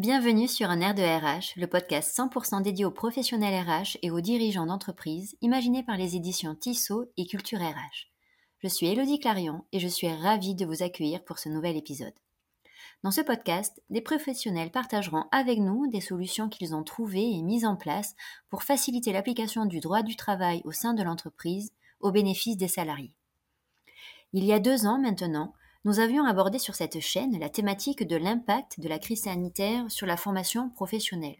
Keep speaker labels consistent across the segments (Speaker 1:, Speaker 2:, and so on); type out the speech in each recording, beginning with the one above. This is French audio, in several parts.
Speaker 1: Bienvenue sur un air de RH, le podcast 100% dédié aux professionnels RH et aux dirigeants d'entreprise, imaginé par les éditions Tissot et Culture RH. Je suis Elodie Clarion et je suis ravie de vous accueillir pour ce nouvel épisode. Dans ce podcast, des professionnels partageront avec nous des solutions qu'ils ont trouvées et mises en place pour faciliter l'application du droit du travail au sein de l'entreprise au bénéfice des salariés. Il y a deux ans maintenant, nous avions abordé sur cette chaîne la thématique de l'impact de la crise sanitaire sur la formation professionnelle.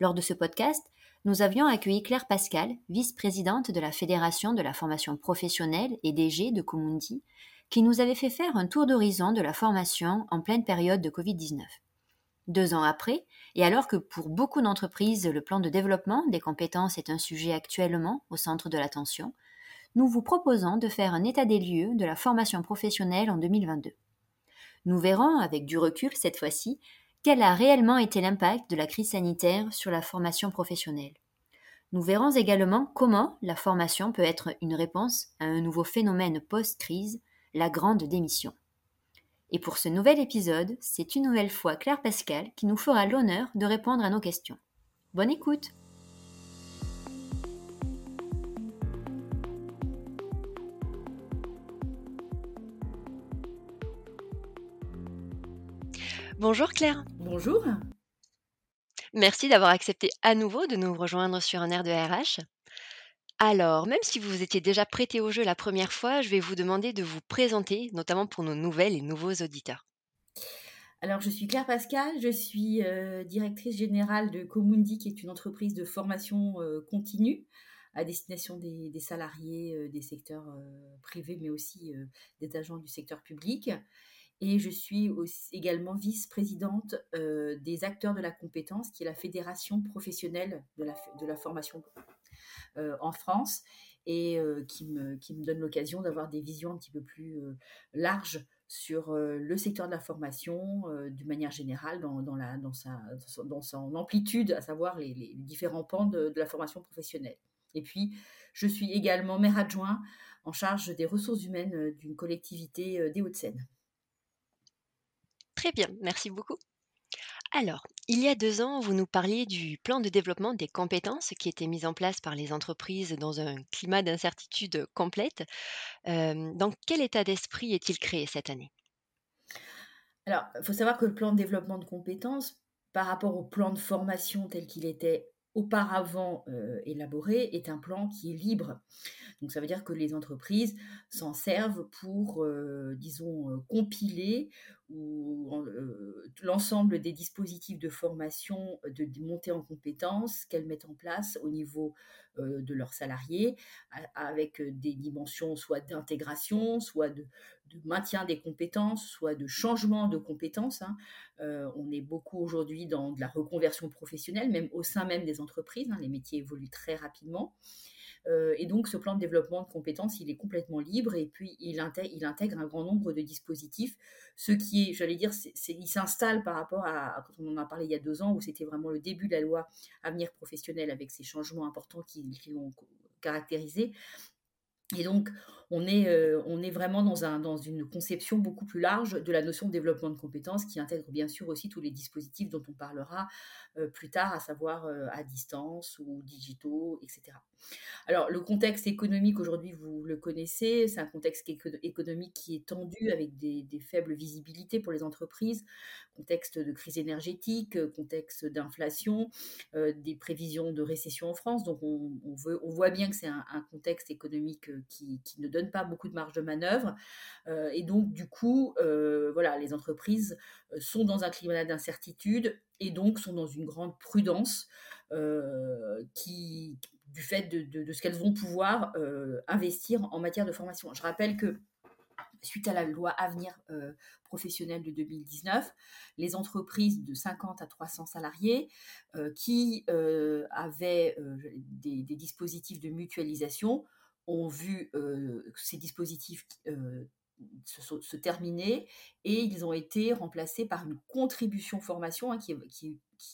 Speaker 1: Lors de ce podcast, nous avions accueilli Claire Pascal, vice-présidente de la Fédération de la formation professionnelle et DG de Comundi, qui nous avait fait faire un tour d'horizon de la formation en pleine période de Covid-19. Deux ans après, et alors que pour beaucoup d'entreprises le plan de développement des compétences est un sujet actuellement au centre de l'attention, nous vous proposons de faire un état des lieux de la formation professionnelle en 2022. Nous verrons, avec du recul cette fois-ci, quel a réellement été l'impact de la crise sanitaire sur la formation professionnelle. Nous verrons également comment la formation peut être une réponse à un nouveau phénomène post-crise, la grande démission. Et pour ce nouvel épisode, c'est une nouvelle fois Claire Pascal qui nous fera l'honneur de répondre à nos questions. Bonne écoute Bonjour Claire.
Speaker 2: Bonjour.
Speaker 1: Merci d'avoir accepté à nouveau de nous rejoindre sur un air de RH. Alors, même si vous vous étiez déjà prêté au jeu la première fois, je vais vous demander de vous présenter, notamment pour nos nouvelles et nouveaux auditeurs.
Speaker 2: Alors, je suis Claire Pascal, je suis euh, directrice générale de Comundi, qui est une entreprise de formation euh, continue à destination des, salariés euh, des secteurs privés, mais aussi des agents du secteur public et je suis également vice-présidente euh, des acteurs de la compétence, qui est la fédération professionnelle de la, formation euh, en France, et euh, qui, me, donne l'occasion d'avoir des visions un petit peu plus larges sur le secteur de la formation d'une manière générale, dans, son amplitude, à savoir les, les différents pans de, de la formation professionnelle. Et puis, je suis également maire adjoint en charge des ressources humaines d'une collectivité des Hauts-de-Seine.
Speaker 1: Très bien, merci beaucoup. Alors, il y a deux ans, vous nous parliez du plan de développement des compétences qui était mis en place par les entreprises dans un climat d'incertitude complète. dans quel état d'esprit est-il créé cette année?
Speaker 2: Alors, il faut savoir que le plan de développement de compétences, par rapport au plan de formation tel qu'il était auparavant élaboré, est un plan qui est libre. Donc ça veut dire que les entreprises s'en servent pour, disons, compiler l'ensemble des dispositifs de formation, de, montée en compétences qu'elles mettent en place au niveau de leurs salariés, avec des dimensions soit d'intégration, soit de, maintien des compétences, soit de changement de compétences. Hein. on est beaucoup aujourd'hui dans de la reconversion professionnelle, même au sein même des entreprises. Hein. les métiers évoluent très rapidement. Euh, et donc, ce plan de développement de compétences, il est complètement libre et puis il intègre, il intègre un grand nombre de dispositifs. Ce qui est, j'allais dire, il s'installe par rapport à, quand on en a parlé il y a deux ans, où c'était vraiment le début de la loi Avenir professionnel avec ces changements importants qui, qui l'ont caractérisé. Et donc, on est, euh, on est vraiment dans, un, dans une conception beaucoup plus large de la notion de développement de compétences qui intègre bien sûr aussi tous les dispositifs dont on parlera euh, plus tard, à savoir euh, à distance ou digitaux, etc. Alors, le contexte économique aujourd'hui, vous le connaissez, c'est un contexte économique qui est tendu avec des, faibles visibilités pour les entreprises, contexte de crise énergétique, contexte d'inflation, des prévisions de récession en France. Donc, on, on voit bien que c'est un, contexte économique qui, qui ne donne pas beaucoup de marge de manœuvre. Euh, et donc, du coup, euh, voilà, les entreprises euh, sont dans un climat d'incertitude et donc sont dans une grande prudence qui, du fait de, ce qu'elles vont pouvoir investir en matière de formation. Je rappelle que suite à la loi Avenir professionnel de 2019, les entreprises de 50 à 300 salariés qui avaient des, dispositifs de mutualisation ont vu ces dispositifs se, terminer et ils ont été remplacés par une contribution formation hein, qui,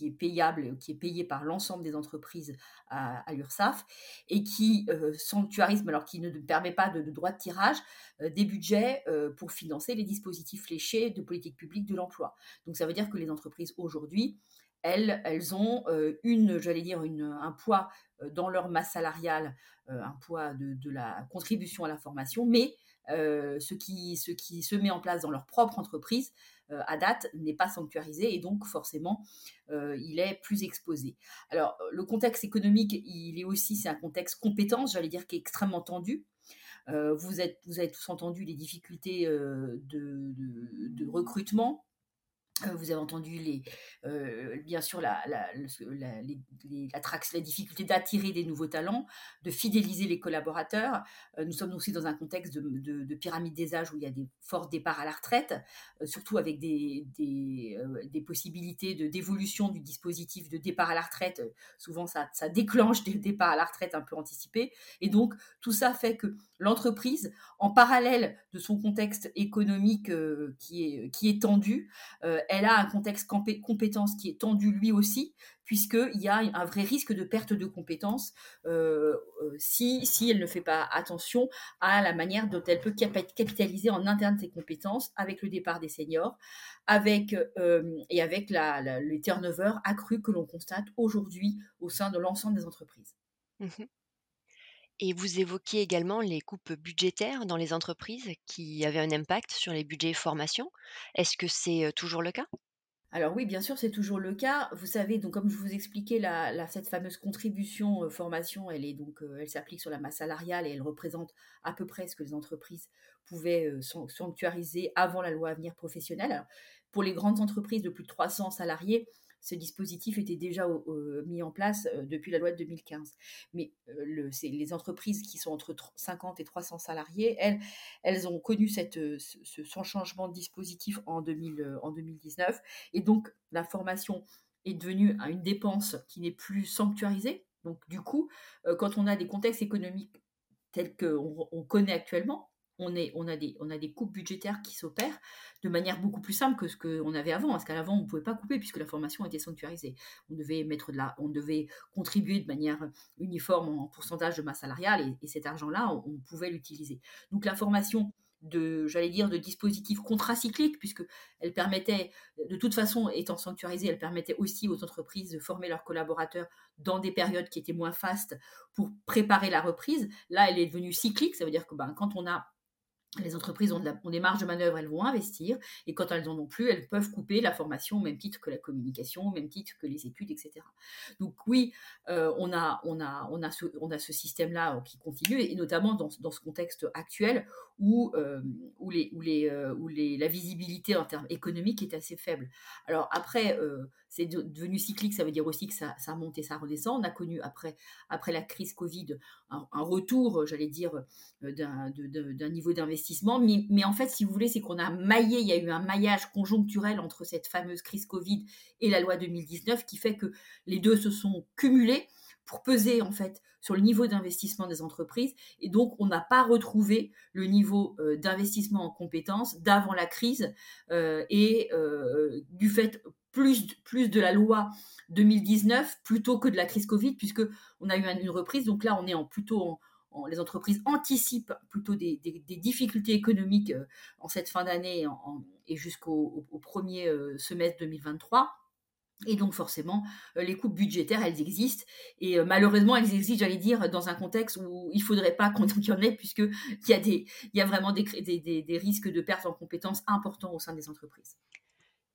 Speaker 2: est payable, qui est payé par l'ensemble des entreprises à, l'URSSAF et qui sanctuarise, alors qui ne permet pas de, droit de tirage, des budgets pour financer les dispositifs fléchés de politique publique de l'emploi. Donc ça veut dire que les entreprises aujourd'hui, elles, elles ont une, j'allais dire, une, un poids dans leur masse salariale, un poids de, la contribution à la formation, mais ce, qui, se met en place dans leur propre entreprise, à date, n'est pas sanctuarisé et donc forcément, il est plus exposé. Alors, le contexte économique, il est aussi, c'est un contexte compétence, j'allais dire, qui est extrêmement tendu. vous, êtes, vous avez tous entendu les difficultés de, recrutement vous avez entendu les, euh, bien sûr la, la, la, les, la, difficulté d'attirer des nouveaux talents, de fidéliser les collaborateurs. Euh, nous sommes aussi dans un contexte de, de, pyramide des âges où il y a des forts départs à la retraite, surtout avec des, des, des possibilités de, d'évolution du dispositif de départ à la retraite. Souvent, ça, ça déclenche des départs à la retraite un peu anticipés. Et donc, tout ça fait que l'entreprise, en parallèle de son contexte économique qui, est, qui est tendu, elle a un contexte compétence qui est tendu lui aussi, puisqu'il y a un vrai risque de perte de compétences euh, euh, si, si elle ne fait pas attention à la manière dont elle peut capitaliser en interne ses compétences avec le départ des seniors, avec, euh, et avec la, le turnover accru que l'on constate aujourd'hui au sein de l'ensemble des entreprises.
Speaker 3: Mmh et vous évoquiez également les coupes budgétaires dans les entreprises qui avaient un impact sur les budgets formation. Est-ce que c'est toujours le cas?
Speaker 2: Alors oui, bien sûr, c'est toujours le cas. Vous savez, donc comme je vous expliquais, cette fameuse contribution formation, elle est donc, elle s'applique sur la masse salariale et elle représente à peu près ce que les entreprises pouvaient sanctuariser avant la loi Avenir professionnel. pour les grandes entreprises de plus de 300 salariés, ce dispositif était déjà mis en place euh, depuis la loi de 2015. Mais euh, le, les entreprises qui sont entre 50 et 300 salariés, elles, elles ont connu euh, ce, changement de dispositif en, 2000, en 2019. Et donc, la formation est devenue une dépense qui n'est plus sanctuarisée. Donc, du coup, quand on a des contextes économiques tels qu'on on connaît actuellement, on, a des, coupes budgétaires qui s'opèrent de manière beaucoup plus simple que ce qu'on avait avant. Parce qu'avant, on ne pouvait pas couper puisque la formation était sanctuarisée. On devait contribuer de manière uniforme en pourcentage de masse salariale et, cet argent-là, on, pouvait l'utiliser. Donc la formation de, j'allais dire, de dispositifs contracycliques, puisque elle permettait, de toute façon, étant sanctuarisée, elle permettait aussi aux entreprises de former leurs collaborateurs dans des périodes qui étaient moins fastes pour préparer la reprise. Là, elle est devenue cyclique, ça veut dire que ben, quand on a les entreprises ont, des marges de manœuvre, elles vont investir, et quand elles n'en ont plus, elles peuvent couper la formation au même titre que la communication, au même titre que les études, etc. Donc oui, euh, on, a, on, a, on, a ce, on a ce système-là euh, qui continue, et notamment dans, dans, ce contexte actuel où, euh, où, les, où, les, où les, la visibilité en termes économiques est assez faible. Alors après, c'est devenu cyclique, ça veut dire aussi que ça, monte et ça redescend. On a connu après, après la crise Covid un, retour, j'allais dire, d'un niveau d'investissement. Mais, en fait, si vous voulez, c'est qu'on a maillé, il y a eu un maillage conjoncturel entre cette fameuse crise Covid et la loi 2019 qui fait que les deux se sont cumulés pour peser en fait sur le niveau d'investissement des entreprises. Et donc, on n'a pas retrouvé le niveau euh, d'investissement en compétences d'avant la crise euh, et euh, du fait plus, plus de la loi 2019 plutôt que de la crise Covid, puisque on a eu une reprise. Donc là, on est en plutôt en, les entreprises anticipent plutôt des, difficultés économiques en cette fin d'année et jusqu'au premier semestre 2023. Et donc forcément, euh, les coupes budgétaires, elles existent. Et euh, malheureusement, elles existent, j'allais dire, dans un contexte où il ne faudrait pas qu'on y en ait, puisqu'il y, a y a vraiment des, des, risques de perte en compétences importants au sein des entreprises.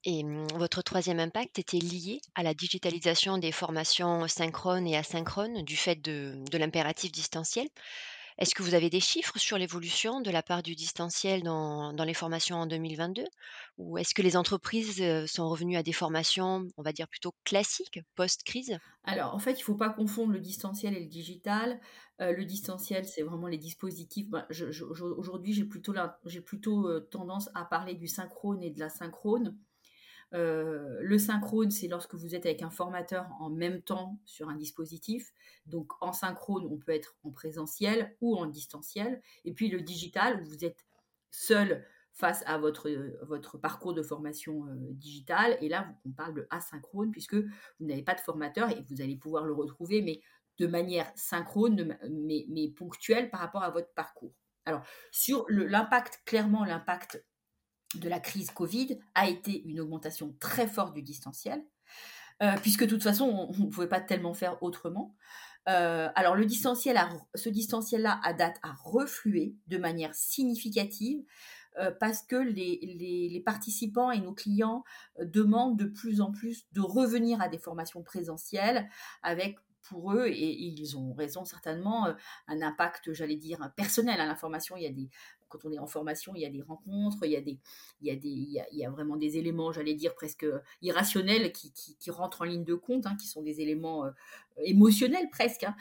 Speaker 3: Et mmh, votre troisième impact était lié à la digitalisation des formations synchrones et asynchrones du fait de, de l'impératif distanciel. Est-ce que vous avez des chiffres sur l'évolution de la part du distanciel dans, les formations en 2022 Ou est-ce que les entreprises sont revenues à des formations, on va dire plutôt classiques, post-crise?
Speaker 2: Alors, en fait, il ne faut pas confondre le distanciel et le digital. le distanciel, c'est vraiment les dispositifs. Ben, aujourd'hui, j'ai plutôt, tendance à parler du synchrone et de la synchrone. Euh, le synchrone, c'est lorsque vous êtes avec un formateur en même temps sur un dispositif. Donc en synchrone, on peut être en présentiel ou en distanciel. Et puis le digital, où vous êtes seul face à votre, votre parcours de formation digitale. Et là, on parle de asynchrone puisque vous n'avez pas de formateur et vous allez pouvoir le retrouver, mais de manière synchrone, mais ponctuelle par rapport à votre parcours. Alors, sur l'impact, clairement, l'impact de la crise Covid a été une augmentation très forte du distanciel, puisque de toute façon, on ne pouvait pas tellement faire autrement. alors, le distanciel ce distanciel-là, à date, a reflué de manière significative. parce que les, les, participants et nos clients demandent de plus en plus de revenir à des formations présentielles avec pour eux, et, ils ont raison certainement, un impact, j'allais dire, personnel à l'information. Il y a des, quand on est en formation, il y a des rencontres, il y a, des, il y a, des, il y a, vraiment des éléments, j'allais dire, presque irrationnels qui, qui, rentrent en ligne de compte, hein, qui sont des éléments émotionnels presque. Hein.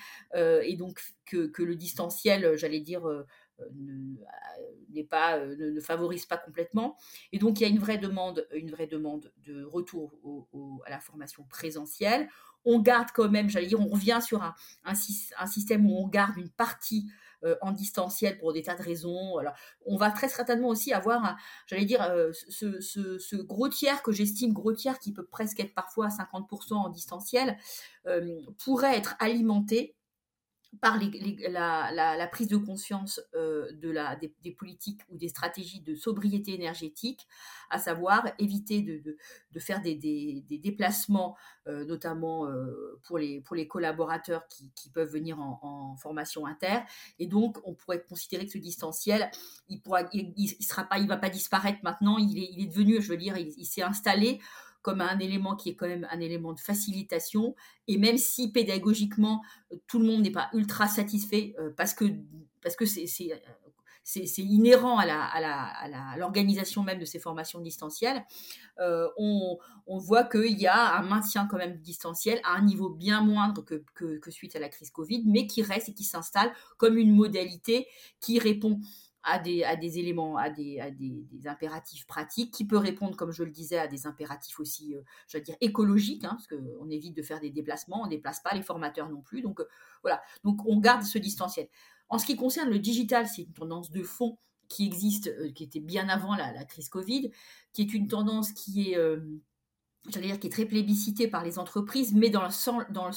Speaker 2: et donc, que, que, le distanciel, j'allais dire, ne, pas, ne, favorise pas complètement. Et donc, il y a une vraie demande, une vraie demande de retour à la formation présentielle on garde quand même, j'allais dire, on revient sur un, un, système où on garde une partie euh, en distanciel pour des tas de raisons. On va très certainement aussi avoir, j'allais dire, euh, ce, gros tiers que j'estime gros tiers, qui peut presque être parfois à 50% en distanciel, euh, pourrait être alimenté par la, prise de conscience euh, de la, des, politiques ou des stratégies de sobriété énergétique, à savoir éviter de, faire des, déplacements, euh, notamment euh, pour, les, pour les collaborateurs qui, peuvent venir en, formation inter. Et donc, on pourrait considérer que ce distanciel, il ne il, va pas disparaître maintenant, il est devenu, je veux dire, il s'est installé comme un élément qui est quand même un élément de facilitation. Et même si pédagogiquement, euh, tout le monde n'est pas ultra satisfait euh, parce que parce que c'est c'est inhérent à l'organisation la, à la, même de ces formations distancielles, euh, on, on, voit qu'il y a un maintien quand même distanciel à un niveau bien moindre que, que suite à la crise Covid, mais qui reste et qui s'installe comme une modalité qui répond à des, éléments, à, des, impératifs pratiques, qui peut répondre, comme je le disais, à des impératifs aussi, euh, je veux dire, écologiques, hein, parce qu'on évite de faire des déplacements, on ne déplace pas les formateurs non plus. Donc euh, voilà, donc on garde ce distanciel. En ce qui concerne le digital, c'est une tendance de fond qui existe, euh, qui était bien avant la, crise Covid, qui est une tendance qui est j'allais dire, qui est très plébiscitée par les entreprises, mais dans le sens, dans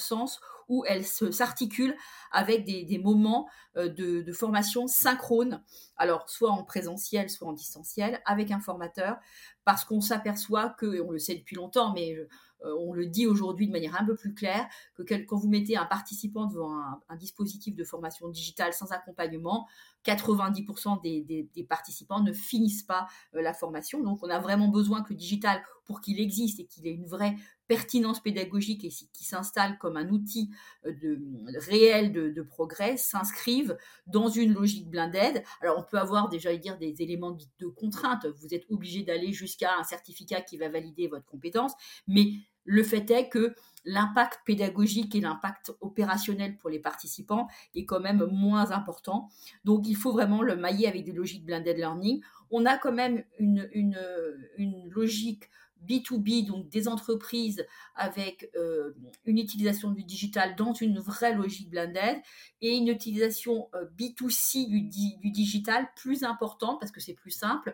Speaker 2: où elle s'articule avec des, moments euh, de, formation synchrone, alors soit en présentiel, soit en distanciel, avec un formateur, parce qu'on s'aperçoit que, et on le sait depuis longtemps, mais on le dit aujourd'hui de manière un peu plus claire, que quand vous mettez un participant devant un, dispositif de formation digitale sans accompagnement, 90% des, participants ne finissent pas euh, la formation. Donc on a vraiment besoin que le digital, pour qu'il existe et qu'il ait une vraie pertinence pédagogique et qui s'installe comme un outil euh, de, réel de, progrès s'inscrive dans une logique blinded. Alors on peut avoir déjà dire des éléments de, contrainte. Vous êtes obligé d'aller jusqu'à un certificat qui va valider votre compétence, mais le fait est que l'impact pédagogique et l'impact opérationnel pour les participants est quand même moins important. Donc il faut vraiment le mailler avec des logiques blended learning. On a quand même une, une logique B2B, donc des entreprises avec euh, une utilisation du digital dans une vraie logique blended et une utilisation euh, B2C du, du, digital plus importante parce que c'est plus simple.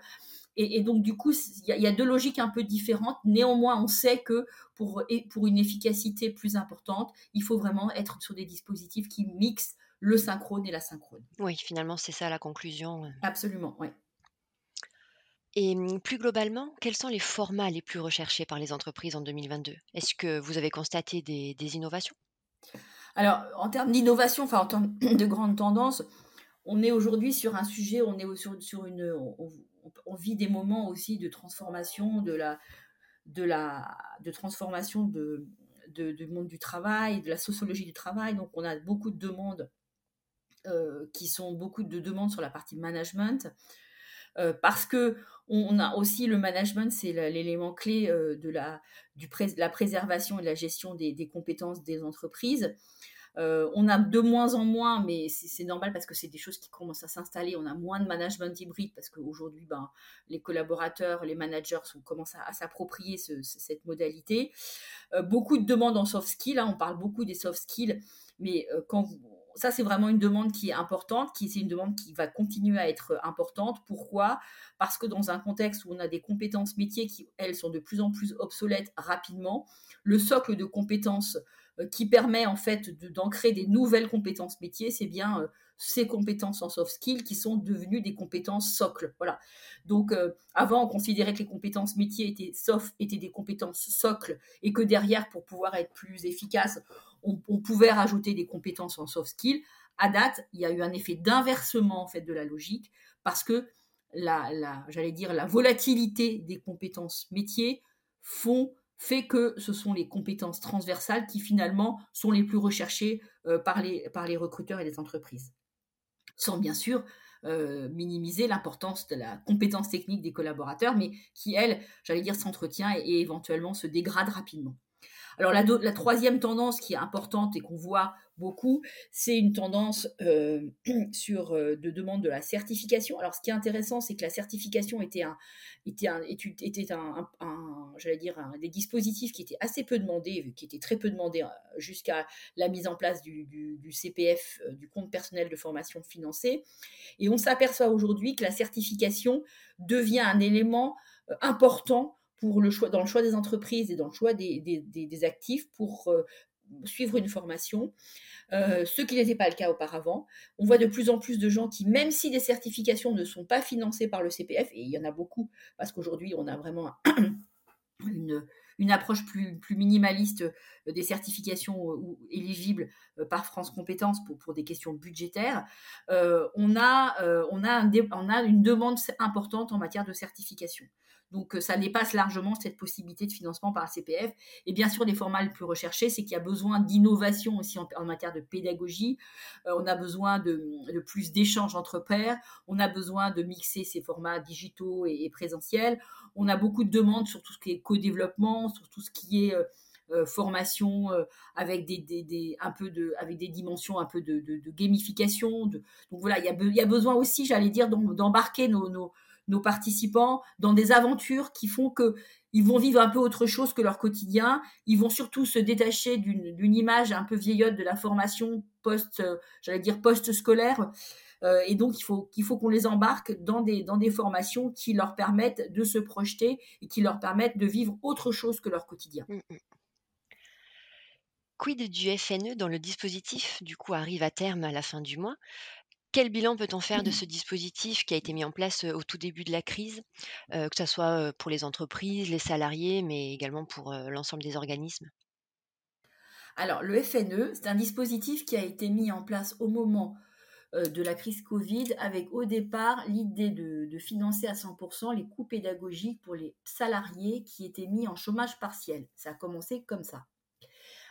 Speaker 2: Et, donc, du coup, il y, a deux logiques un peu différentes. Néanmoins, on sait que pour, pour une efficacité plus importante, il faut vraiment être sur des dispositifs qui mixent le synchrone et la synchrone.
Speaker 3: Oui, finalement, c'est ça la conclusion.
Speaker 2: Absolument, oui.
Speaker 3: Et mmh, plus globalement, quels sont les formats les plus recherchés par les entreprises en 2022 Est-ce que vous avez constaté des, innovations?
Speaker 2: Alors, en termes d'innovation, enfin en termes de grandes tendances, on est aujourd'hui sur un sujet, on est sur, une, on, vit des moments aussi de transformation de la, de la, de transformation de, du monde du travail, de la sociologie du travail. Donc, on a beaucoup de demandes euh, qui sont beaucoup de demandes sur la partie management. Euh, parce que on a aussi le management, c'est l'élément clé euh, de la, du la préservation et de la gestion des, compétences des entreprises. Euh, on a de moins en moins, mais c'est normal parce que c'est des choses qui commencent à s'installer. On a moins de management hybride parce qu'aujourd'hui, ben, les collaborateurs, les managers sont, commencent à, s'approprier cette modalité. Beaucoup de demandes en soft skills. Hein, on parle beaucoup des soft skills, mais quand vous, ça, c'est vraiment une demande qui est importante, qui une demande qui va continuer à être importante. Pourquoi? Parce que dans un contexte où on a des compétences métiers qui, elles, sont de plus en plus obsolètes rapidement, le socle de compétences euh, qui permet en fait d'ancrer des nouvelles compétences métiers, c'est bien euh, ces compétences en soft skills qui sont devenues des compétences socles. Voilà. Donc euh, avant, on considérait que les compétences métiers étaient soft, étaient des compétences socles et que derrière, pour pouvoir être plus efficace, on, pouvait rajouter des compétences en soft skills. À date, il y a eu un effet d'inversement en fait de la logique parce que la, la j'allais dire la volatilité des compétences métiers font fait que ce sont les compétences transversales qui finalement sont les plus recherchées euh, par, les, recruteurs et les entreprises. Sans bien sûr euh, minimiser l'importance de la compétence technique des collaborateurs, mais qui, elle, j'allais dire, s'entretient et, éventuellement se dégrade rapidement. Alors la, troisième tendance qui est importante et qu'on voit beaucoup, c'est une tendance euh, sur euh, de demande de la certification. Alors, ce qui est intéressant, c'est que la certification était un, était un, était un, dire, un, des dispositifs qui étaient assez peu demandés, qui étaient très peu demandés euh, jusqu'à la mise en place du, CPF, du compte personnel de formation financé. Et on s'aperçoit aujourd'hui que la certification devient un élément important pour le choix, dans le choix des entreprises et dans le choix des, des, des actifs pour suivre une formation, euh, ce qui n'était pas le cas auparavant. On voit de plus en plus de gens qui, même si des certifications ne sont pas financées par le CPF, et il y en a beaucoup, parce qu'aujourd'hui on a vraiment une, une approche plus, plus, minimaliste euh, des certifications euh, éligibles par France Compétences pour, pour des questions budgétaires, on, a, on, a on a une demande importante en matière de certification. Donc, euh, ça dépasse largement cette possibilité de financement par le CPF. Et bien sûr, les formats les plus recherchés, c'est qu'il y a besoin d'innovation aussi en, matière de pédagogie. Euh, on a besoin de, plus d'échanges entre pairs. On a besoin de mixer ces formats digitaux et, présentiels. On a beaucoup de demandes sur tout ce qui est co-développement, sur tout ce qui est euh, formation avec des, un peu de avec des dimensions un peu de, gamification donc voilà il y a, y a besoin aussi j'allais dire d'embarquer nos, nos, participants dans des aventures qui font que ils vont vivre un peu autre chose que leur quotidien. Ils vont surtout se détacher d'une image un peu vieillotte de la formation post, euh, j'allais dire post-scolaire. Euh, et donc, il faut qu'il faut qu'on les embarque dans des, dans des formations qui leur permettent de se projeter et qui leur permettent de vivre autre chose que leur quotidien. Mmh, mmh.
Speaker 3: Quid du FNE dans le dispositif, du coup, arrive à terme à la fin du mois? Quel bilan peut-on faire de ce dispositif qui a été mis en place au tout début de la crise, que ce soit pour les entreprises, les salariés, mais également pour l'ensemble des organismes?
Speaker 2: Alors, le FNE, c'est un dispositif qui a été mis en place au moment de la crise Covid, avec au départ l'idée de, de, financer à 100% les coûts pédagogiques pour les salariés qui étaient mis en chômage partiel. Ça a commencé comme ça.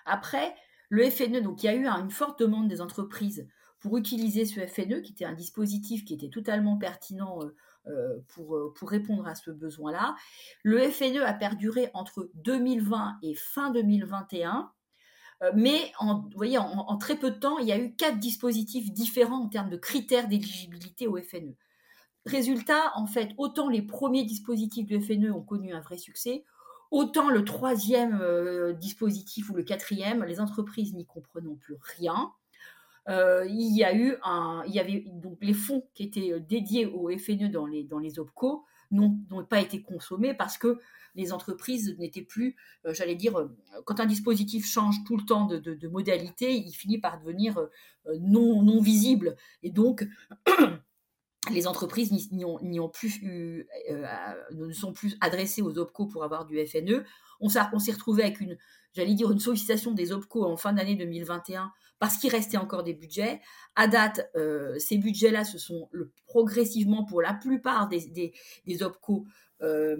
Speaker 2: Après, le FNE, donc il y a eu une forte demande des entreprises pour utiliser ce FNE, qui était un dispositif qui était totalement pertinent euh, euh, pour, euh, pour répondre à ce besoin-là. Le FNE a perduré entre 2020 et fin 2021. Mais en, vous voyez, en, très peu de temps, il y a eu quatre dispositifs différents en termes de critères d'éligibilité au FNE. Résultat, en fait, autant les premiers dispositifs du FNE ont connu un vrai succès, autant le troisième dispositif ou le quatrième, les entreprises n'y comprenant plus rien. Euh, il y a eu un, il y avait donc les fonds qui étaient euh, dédiés au FNE dans les dans les OPCO n'ont pas été consommés parce que les entreprises n'étaient plus, euh, j'allais dire, quand un dispositif change tout le temps de, de, modalité, il finit par devenir non, non visible. Et donc, les entreprises n'y ont, plus eu, ne sont plus adressées aux OPCO pour avoir du FNE. On s'est retrouvé avec une, j'allais dire, une sollicitation des OPCO en fin d'année 2021 parce qu'il restait encore des budgets. À date, euh, ces budgets-là se sont progressivement, pour la plupart des, des, OPCO, euh,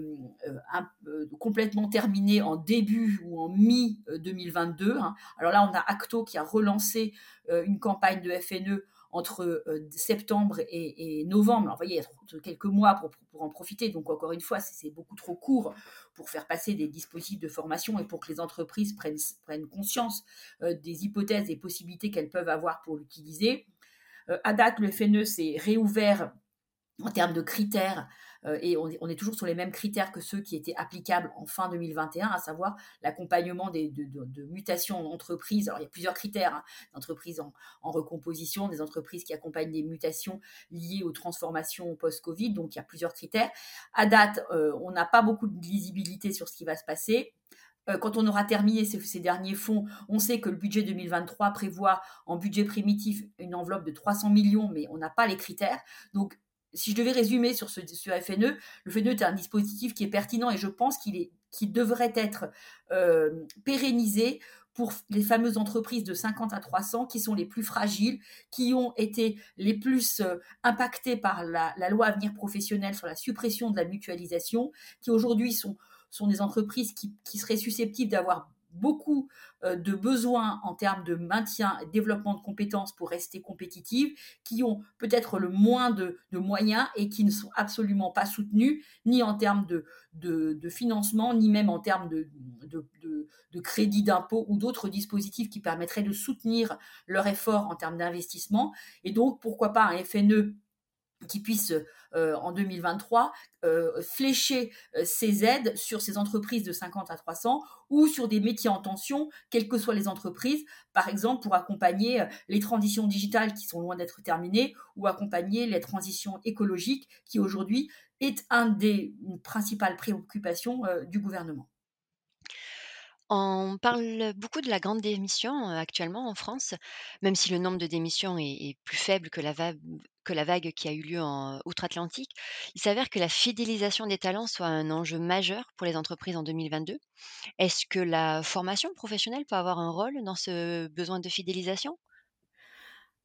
Speaker 2: euh, complètement terminés en début ou en mi-2022. Hein. Alors là, on a Acto qui a relancé une campagne de FNE entre septembre et, novembre. Alors, vous voyez, il y a quelques mois pour, en profiter. Donc, encore une fois, c'est beaucoup trop court pour faire passer des dispositifs de formation et pour que les entreprises prennent, prennent conscience des hypothèses et possibilités qu'elles peuvent avoir pour l'utiliser. à date, le FNE s'est réouvert en termes de critères euh, et on est, toujours sur les mêmes critères que ceux qui étaient applicables en fin 2021, à savoir l'accompagnement de, de, mutations en entreprise. Alors il y a plusieurs critères, hein, d'entreprises en, recomposition, des entreprises qui accompagnent des mutations liées aux transformations post-Covid, donc il y a plusieurs critères. À date, euh, on n'a pas beaucoup de lisibilité sur ce qui va se passer. Euh, quand on aura terminé ces, derniers fonds, on sait que le budget 2023 prévoit en budget primitif une enveloppe de 300 millions, mais on n'a pas les critères. Donc, si je devais résumer sur ce, FNE, le FNE est un dispositif qui est pertinent et je pense qu'il devrait être euh, pérennisé pour les fameuses entreprises de 50 à 300 qui sont les plus fragiles, qui ont été les plus euh, impactées par la, la loi Avenir professionnel sur la suppression de la mutualisation, qui aujourd'hui sont sont des entreprises qui, seraient susceptibles d'avoir beaucoup euh, de besoins en termes de maintien et développement de compétences pour rester compétitives, qui ont peut-être le moins de, moyens et qui ne sont absolument pas soutenus, ni en termes de, de, financement, ni même en termes de, de crédit d'impôt ou d'autres dispositifs qui permettraient de soutenir leur effort en termes d'investissement. Et donc, pourquoi pas un FNE qui puisse euh, en 2023 euh, flécher euh, ces aides sur ces entreprises de 50 à 300 ou sur des métiers en tension, quelles que soient les entreprises, par exemple pour accompagner les transitions digitales qui sont loin d'être terminées ou accompagner les transitions écologiques qui aujourd'hui est un des principales préoccupations du gouvernement.
Speaker 3: On parle beaucoup de la grande démission actuellement en France, même si le nombre de démissions est, plus faible que la, vague, qui a eu lieu en outre-Atlantique. Il s'avère que la fidélisation des talents soit un enjeu majeur pour les entreprises en 2022. Est-ce que la formation professionnelle peut avoir un rôle dans ce besoin de fidélisation?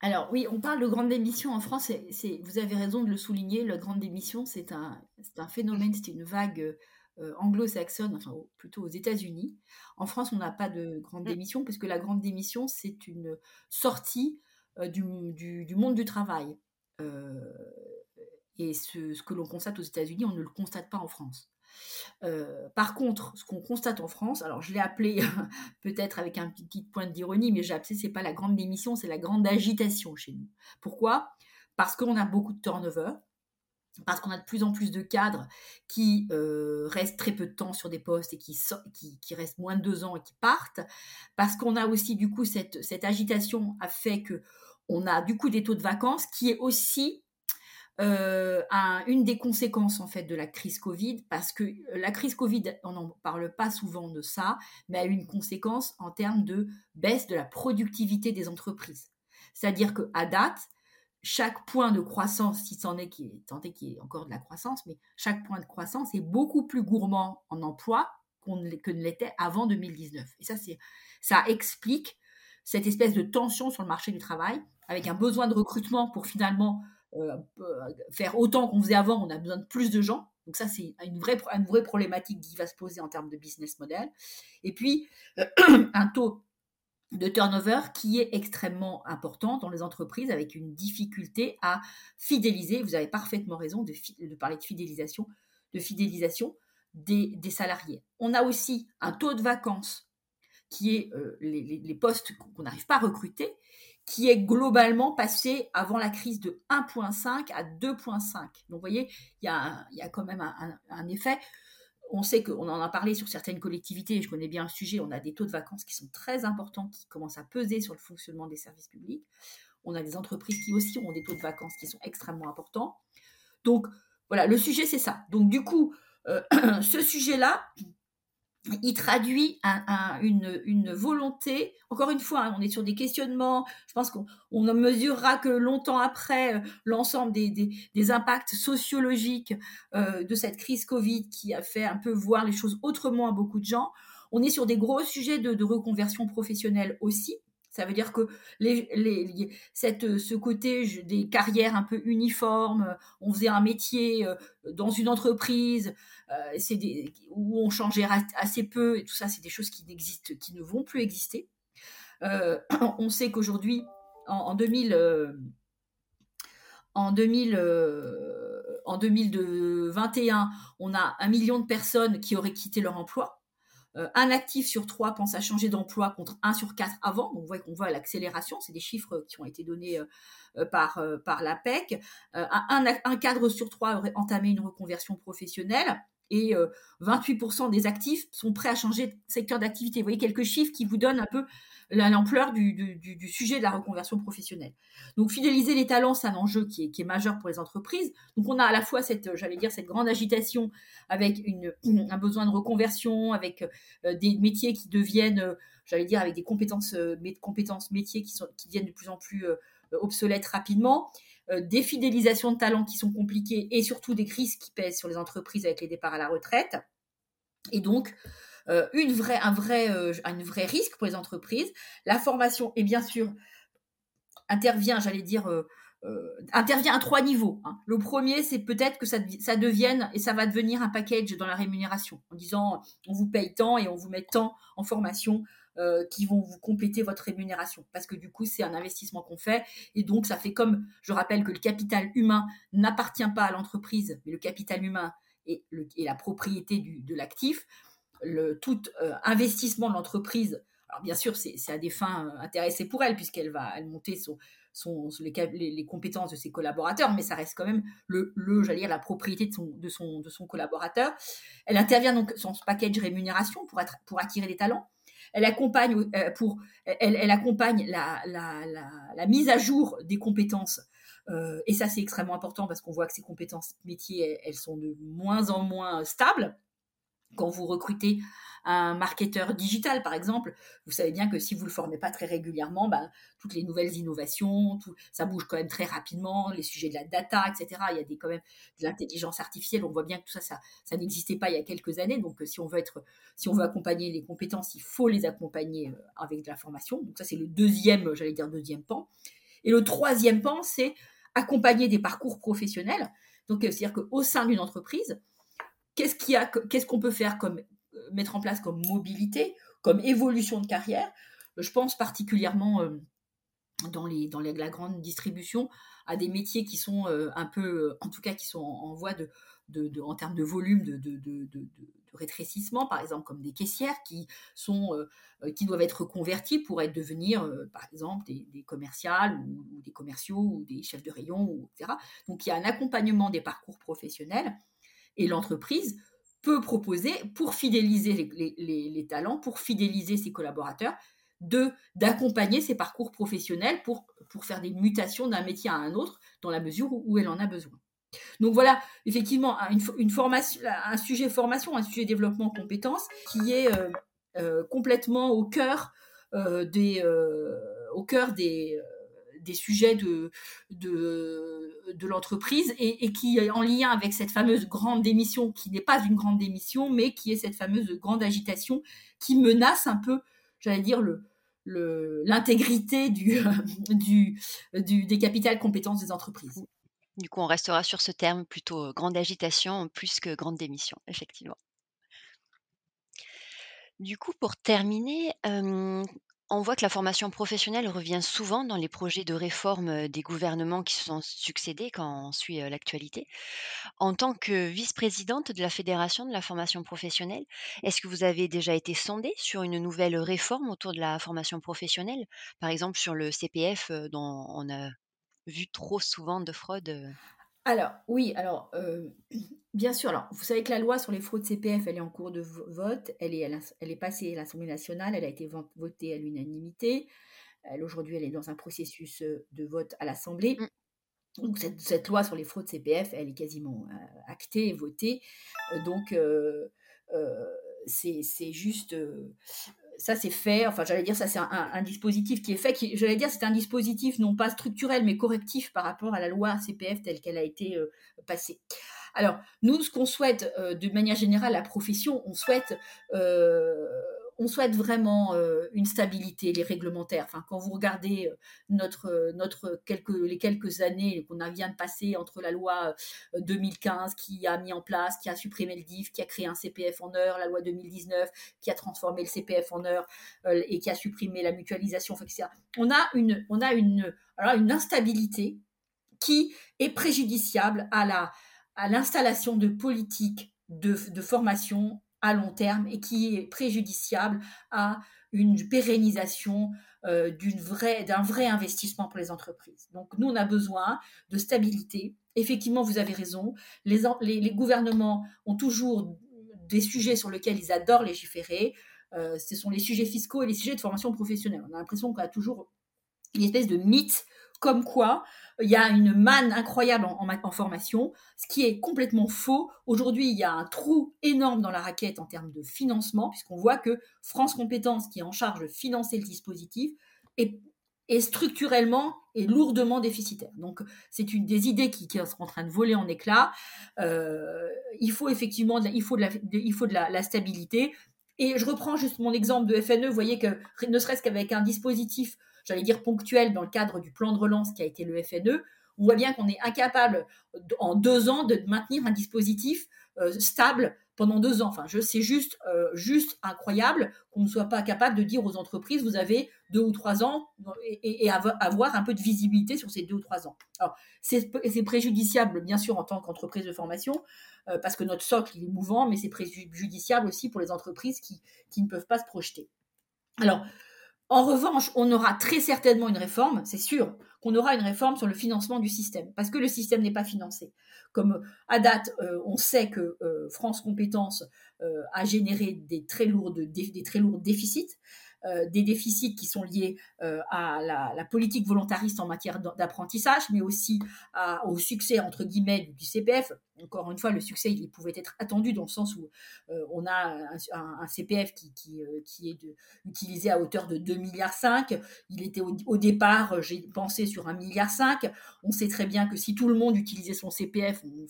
Speaker 2: Alors oui, on parle de grande démission en France, vous avez raison de le souligner, la grande démission, c'est un phénomène, c'est une vague euh, anglo-saxonne, enfin plutôt aux États-Unis. En France, on n'a pas de grande mm. démission, puisque la grande démission, c'est une sortie euh, du, monde du travail. Euh, et ce, que l'on constate aux États-Unis, on ne le constate pas en France. par contre, ce qu'on constate en France, alors je l'ai appelé peut-être avec un petit, point d'ironie, mais j'ai appelé c'est pas la grande démission, c'est la grande agitation chez nous. Pourquoi? Parce qu'on a beaucoup de turnover, parce qu'on a de plus en plus de cadres qui euh, restent très peu de temps sur des postes et qui, restent moins de deux ans et qui partent, parce qu'on a aussi du coup cette, agitation a fait que on a du coup des taux de vacances qui est aussi euh, une des conséquences en fait de la crise Covid, parce que la crise Covid, on n'en parle pas souvent de ça, mais a une conséquence en termes de baisse de la productivité des entreprises. C'est-à-dire qu'à date, chaque point de croissance, si c'en est qui est tenté qu'il y ait encore de la croissance, mais chaque point de croissance est beaucoup plus gourmand en emploi que ne l'était avant 2019. Et ça, ça explique cette espèce de tension sur le marché du travail, avec un besoin de recrutement pour finalement euh, faire autant qu'on faisait avant, on a besoin de plus de gens. Donc ça, c'est une vraie, une vraie problématique qui va se poser en termes de business model. Et puis, un taux de turnover qui est extrêmement important dans les entreprises avec une difficulté à fidéliser, vous avez parfaitement raison de, parler de fidélisation, de fidélisation des, salariés. On a aussi un taux de vacances qui est euh, les, postes qu'on n'arrive pas à recruter, qui est globalement passé avant la crise de 1,5 à 2,5. Donc vous voyez, il y a, quand même un effet on sait qu'on en a parlé sur certaines collectivités, je connais bien le sujet, on a des taux de vacances qui sont très importants, qui commencent à peser sur le fonctionnement des services publics. On a des entreprises qui aussi ont des taux de vacances qui sont extrêmement importants. Donc voilà, le sujet c'est ça. Donc du coup, euh, ce sujet-là, il traduit une, volonté, encore une fois, hein, on est sur des questionnements, je pense qu'on ne mesurera que longtemps après euh, l'ensemble des, impacts sociologiques euh, de cette crise Covid qui a fait un peu voir les choses autrement à beaucoup de gens. On est sur des gros sujets de reconversion professionnelle aussi, ça veut dire que cette, ce côté des carrières un peu uniformes, on faisait un métier euh, dans une entreprise, euh, où on changeait assez peu, et tout ça, c'est des choses qui n'existent, qui ne vont plus exister. Euh, on sait qu'aujourd'hui, en, 2000, en 2000, en 2021, on a un million de personnes qui auraient quitté leur emploi. Un actif sur trois pense à changer d'emploi contre un sur quatre avant. Donc, on voit qu'on voit l'accélération. C'est des chiffres qui ont été donnés par, par l'APEC. Un, cadre sur trois aurait entamé une reconversion professionnelle et 28% des actifs sont prêts à changer de secteur d'activité. Vous voyez quelques chiffres qui vous donnent un peu l'ampleur du, sujet de la reconversion professionnelle. Donc fidéliser les talents, c'est un enjeu qui est, majeur pour les entreprises. Donc on a à la fois cette, j'allais dire, cette grande agitation avec un besoin de reconversion, avec euh, des métiers qui deviennent, euh, j'allais dire, avec des compétences, euh, compétences métiers qui, sont, qui deviennent de plus en plus obsolètes rapidement. Des fidélisations de talents qui sont compliquées et surtout des crises qui pèsent sur les entreprises avec les départs à la retraite. Et donc, euh, une vraie, un, vrai, euh, un vrai risque pour les entreprises. La formation, et bien sûr, intervient, j'allais dire, euh, intervient à trois niveaux. Hein. Le premier, c'est peut-être que ça, ça, devienne et ça va devenir un package dans la rémunération, en disant on vous paye tant et on vous met tant en formation qui vont vous compléter votre rémunération. Parce que du coup, c'est un investissement qu'on fait. Et donc, ça fait comme, je rappelle que le capital humain n'appartient pas à l'entreprise, mais le capital humain est, la propriété de l'actif tout euh, investissement de l'entreprise, alors bien sûr, c'est à des fins euh, intéressées pour elle, puisqu'elle va elle monter les, compétences de ses collaborateurs, mais ça reste quand même le, j'allais dire, la propriété de son, collaborateur. Elle intervient donc sur ce package rémunération pour, pour attirer des talents. Elle accompagne, euh, pour, elle, accompagne la, la, la, la, mise à jour des compétences. et ça, c'est extrêmement important parce qu'on voit que ces compétences métiers, elles sont de moins en moins stables quand vous recrutez un marketeur digital, par exemple, vous savez bien que si vous ne le formez pas très régulièrement, bah, toutes les nouvelles innovations, tout, ça bouge quand même très rapidement, les sujets de la data, etc. Il y a des, quand même de l'intelligence artificielle. On voit bien que tout ça, ça, n'existait pas il y a quelques années. Donc, si on veut être, si on veut accompagner les compétences, il faut les accompagner euh, avec de la formation. Donc, ça, c'est le deuxième, j'allais dire deuxième pan. Et le troisième pan, c'est accompagner des parcours professionnels. Donc, euh, c'est-à-dire qu'au sein d'une entreprise, qu'est-ce qu'on peut faire comme euh, mettre en place comme mobilité, comme évolution de carrière. Je pense particulièrement euh, dans, les, dans la grande distribution à des métiers qui sont euh, un peu, en tout cas, qui sont en, voie de, de, en termes de volume de, de, rétrécissement, par exemple comme des caissières qui, sont, qui doivent être converties pour être, devenir, par exemple, des, commerciales ou, des commerciaux ou des chefs de rayon, etc. Donc il y a un accompagnement des parcours professionnels et l'entreprise proposer, pour fidéliser les, talents, pour fidéliser ses collaborateurs, de d'accompagner ses parcours professionnels pour, pour faire des mutations d'un métier à un autre dans la mesure où, elle en a besoin. Donc voilà, effectivement, une, formation, un sujet formation, un sujet développement compétences qui est euh, euh, complètement au cœur euh, des, au cœur des, des sujets de, de, l'entreprise et, qui est en lien avec cette fameuse grande démission, qui n'est pas une grande démission, mais qui est cette fameuse grande agitation qui menace un peu, j'allais dire, le, l'intégrité du, du, du, des capitales compétences des entreprises.
Speaker 3: Du coup, on restera sur ce terme plutôt euh, grande agitation plus que grande démission, effectivement. Du coup, pour terminer, on voit que la formation professionnelle revient souvent dans les projets de réforme des gouvernements qui se sont succédés quand on suit l'actualité. En tant que vice-présidente de la Fédération de la formation professionnelle, est-ce que vous avez déjà été sondée sur une nouvelle réforme autour de la formation professionnelle? Par exemple sur le CPF dont on a vu trop souvent de fraude
Speaker 2: alors, oui, alors, euh, bien sûr, alors, vous savez que la loi sur les fraudes CPF, elle est en cours de vote, elle est, elle, est passée à l'Assemblée nationale, elle a été votée à l'unanimité. Aujourd'hui, elle est dans un processus euh, de vote à l'Assemblée. Mm. Donc, cette, loi sur les fraudes CPF, elle est quasiment euh, actée et votée. donc, c'est juste ça c'est fait, enfin j'allais dire ça c'est un, dispositif qui est fait, qui, j'allais dire c'est un dispositif non pas structurel mais correctif par rapport à la loi CPF telle qu'elle a été euh, passée. Alors nous ce qu'on souhaite euh, de manière générale la profession, on souhaite euh, on souhaite vraiment euh, une stabilité, les réglementaires. Enfin, quand vous regardez euh, notre, euh, notre quelques, les quelques années qu'on vient de passer entre la loi 2015 qui a mis en place, qui a supprimé le DIF, qui a créé un CPF en heure, la loi 2019 qui a transformé le CPF en heure et qui a supprimé la mutualisation, etc. On a une, on a une, instabilité qui est préjudiciable à la à l'installation de politiques de, de formation à long terme et qui est préjudiciable à une pérennisation euh, d'un vrai investissement pour les entreprises. Donc nous, on a besoin de stabilité. Effectivement, vous avez raison. Les, gouvernements ont toujours des sujets sur lesquels ils adorent légiférer. Euh, ce sont les sujets fiscaux et les sujets de formation professionnelle. On a l'impression qu'on a toujours une espèce de mythe comme quoi il y a une manne incroyable en, formation, ce qui est complètement faux. Aujourd'hui, il y a un trou énorme dans la raquette en termes de financement, puisqu'on voit que France Compétences, qui est en charge de financer le dispositif, est, structurellement et lourdement déficitaire. Donc, c'est une des idées qui, qui, sont en train de voler en éclats. Euh, il faut effectivement de la, il faut de la stabilité. Et je reprends juste mon exemple de FNE. Vous voyez que ne serait-ce qu'avec un dispositif j'allais dire ponctuel dans le cadre du plan de relance qui a été le FNE, on voit bien qu'on est incapable en deux ans de maintenir un dispositif euh, stable pendant deux ans. Enfin, c'est juste, euh, juste incroyable qu'on ne soit pas capable de dire aux entreprises, vous avez deux ou trois ans et, avoir un peu de visibilité sur ces deux ou trois ans. Alors, c'est préjudiciable, bien sûr, en tant qu'entreprise de formation, euh, parce que notre socle, il est mouvant, mais c'est préjudiciable aussi pour les entreprises qui, qui ne peuvent pas se projeter. Alors, en revanche, on aura très certainement une réforme, c'est sûr qu'on aura une réforme sur le financement du système, parce que le système n'est pas financé. Comme à date, euh, on sait que euh, France Compétences euh, a généré des très lourds, déficits, des déficits qui sont liés à la, politique volontariste en matière d'apprentissage, mais aussi au succès, entre guillemets, du, CPF. Encore une fois, le succès, il pouvait être attendu dans le sens où euh, on a un, CPF qui, qui, est utilisé à hauteur de 2,5 milliards. Il était au, départ, j'ai pensé, sur 1,5 milliard. On sait très bien que si tout le monde utilisait son CPF, on,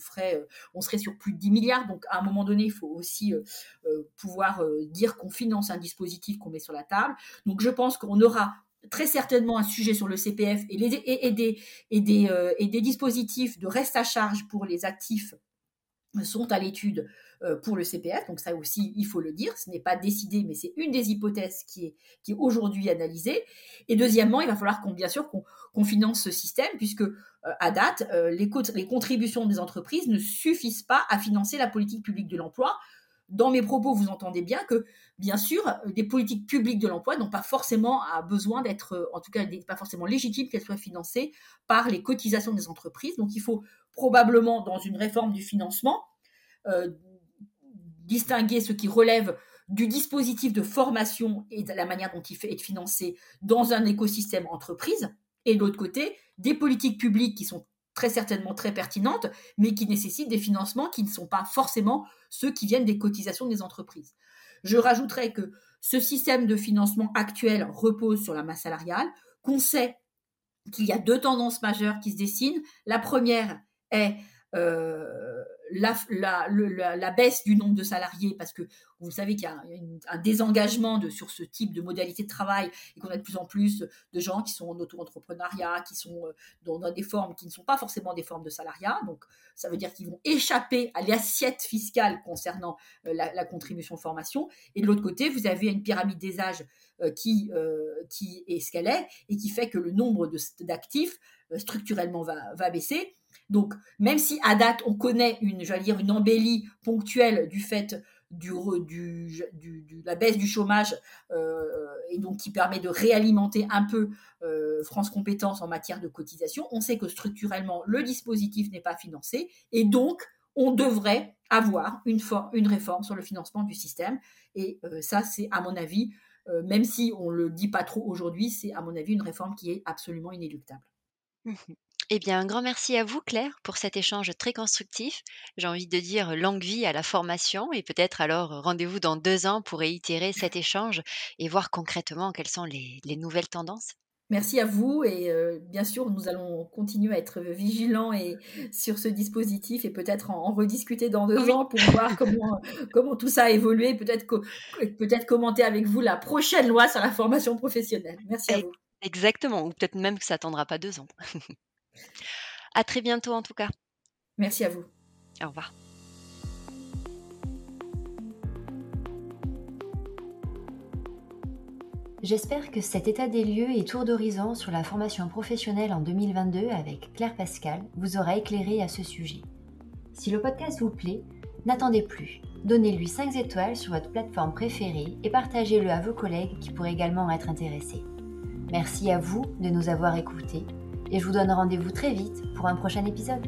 Speaker 2: on serait sur plus de 10 milliards. Donc, à un moment donné, il faut aussi pouvoir dire qu'on finance un dispositif qu'on met sur la table donc je pense qu'on aura très certainement un sujet sur le CPF et, euh, des, dispositifs de reste à charge pour les actifs sont à l'étude euh, pour le CPF. Donc ça aussi, il faut le dire, ce n'est pas décidé, mais c'est une des hypothèses qui est, aujourd'hui analysée. Et deuxièmement, il va falloir qu'on, bien sûr qu'on finance ce système, puisque euh, à date, les contributions des entreprises ne suffisent pas à financer la politique publique de l'emploi dans mes propos, vous entendez bien que, bien sûr, des politiques publiques de l'emploi n'ont pas forcément besoin d'être, euh, en tout cas, pas forcément légitime qu'elles soient financées par les cotisations des entreprises. Donc, il faut probablement, dans une réforme du financement, euh, distinguer ce qui relève du dispositif de formation et de la manière dont il fait être financé dans un écosystème entreprise, et de l'autre côté, des politiques publiques qui sont très certainement très pertinentes, mais qui nécessitent des financements qui ne sont pas forcément ceux qui viennent des cotisations des entreprises. Je rajouterais que ce système de financement actuel repose sur la masse salariale, qu'on sait qu'il y a deux tendances majeures qui se dessinent. La première est euh, la, baisse du nombre de salariés, parce que vous savez qu'il y a un, désengagement de, sur ce type de modalité de travail et qu'on a de plus en plus de gens qui sont en auto-entrepreneuriat, qui sont euh, dans, des formes qui ne sont pas forcément des formes de salariat. Donc, ça veut dire qu'ils vont échapper à l'assiette fiscale concernant euh, la, contribution formation. Et de l'autre côté, vous avez une pyramide des âges qui, qui est ce qu'elle est et qui fait que le nombre d'actifs structurellement va, va baisser. Donc, même si à date, on connaît une, dire, une embellie ponctuelle du fait du, du, la baisse du chômage euh, et donc qui permet de réalimenter un peu euh, France Compétences en matière de cotisation, on sait que structurellement, le dispositif n'est pas financé et donc on devrait avoir une, une réforme sur le financement du système. Et euh, ça, c'est à mon avis, même si on ne le dit pas trop aujourd'hui, c'est à mon avis une réforme qui est absolument inéluctable.
Speaker 3: Eh bien, un grand merci à vous, Claire, pour cet échange très constructif. J'ai envie de dire longue vie à la formation et peut-être alors rendez-vous dans deux ans pour réitérer cet échange et voir concrètement quelles sont les, nouvelles tendances.
Speaker 2: Merci à vous et euh, bien sûr nous allons continuer à être vigilants et sur ce dispositif et peut-être en, rediscuter dans deux ans pour voir comment, comment tout ça a évolué, peut-être peut-être commenter avec vous la prochaine loi sur la formation professionnelle. Merci à vous.
Speaker 3: Exactement, ou peut-être même que ça attendra pas deux ans. À très bientôt en tout cas.
Speaker 2: Merci à vous.
Speaker 3: Au revoir. J'espère que cet état des lieux et tour d'horizon sur la formation professionnelle en 2022 avec Claire Pascal vous aura éclairé à ce sujet. Si le podcast vous plaît, n'attendez plus.
Speaker 1: Donnez-lui 5 étoiles sur votre plateforme préférée et partagez-le à vos collègues qui pourraient également être intéressés. Merci à vous de nous avoir écoutés et je vous donne rendez-vous très vite pour un prochain épisode.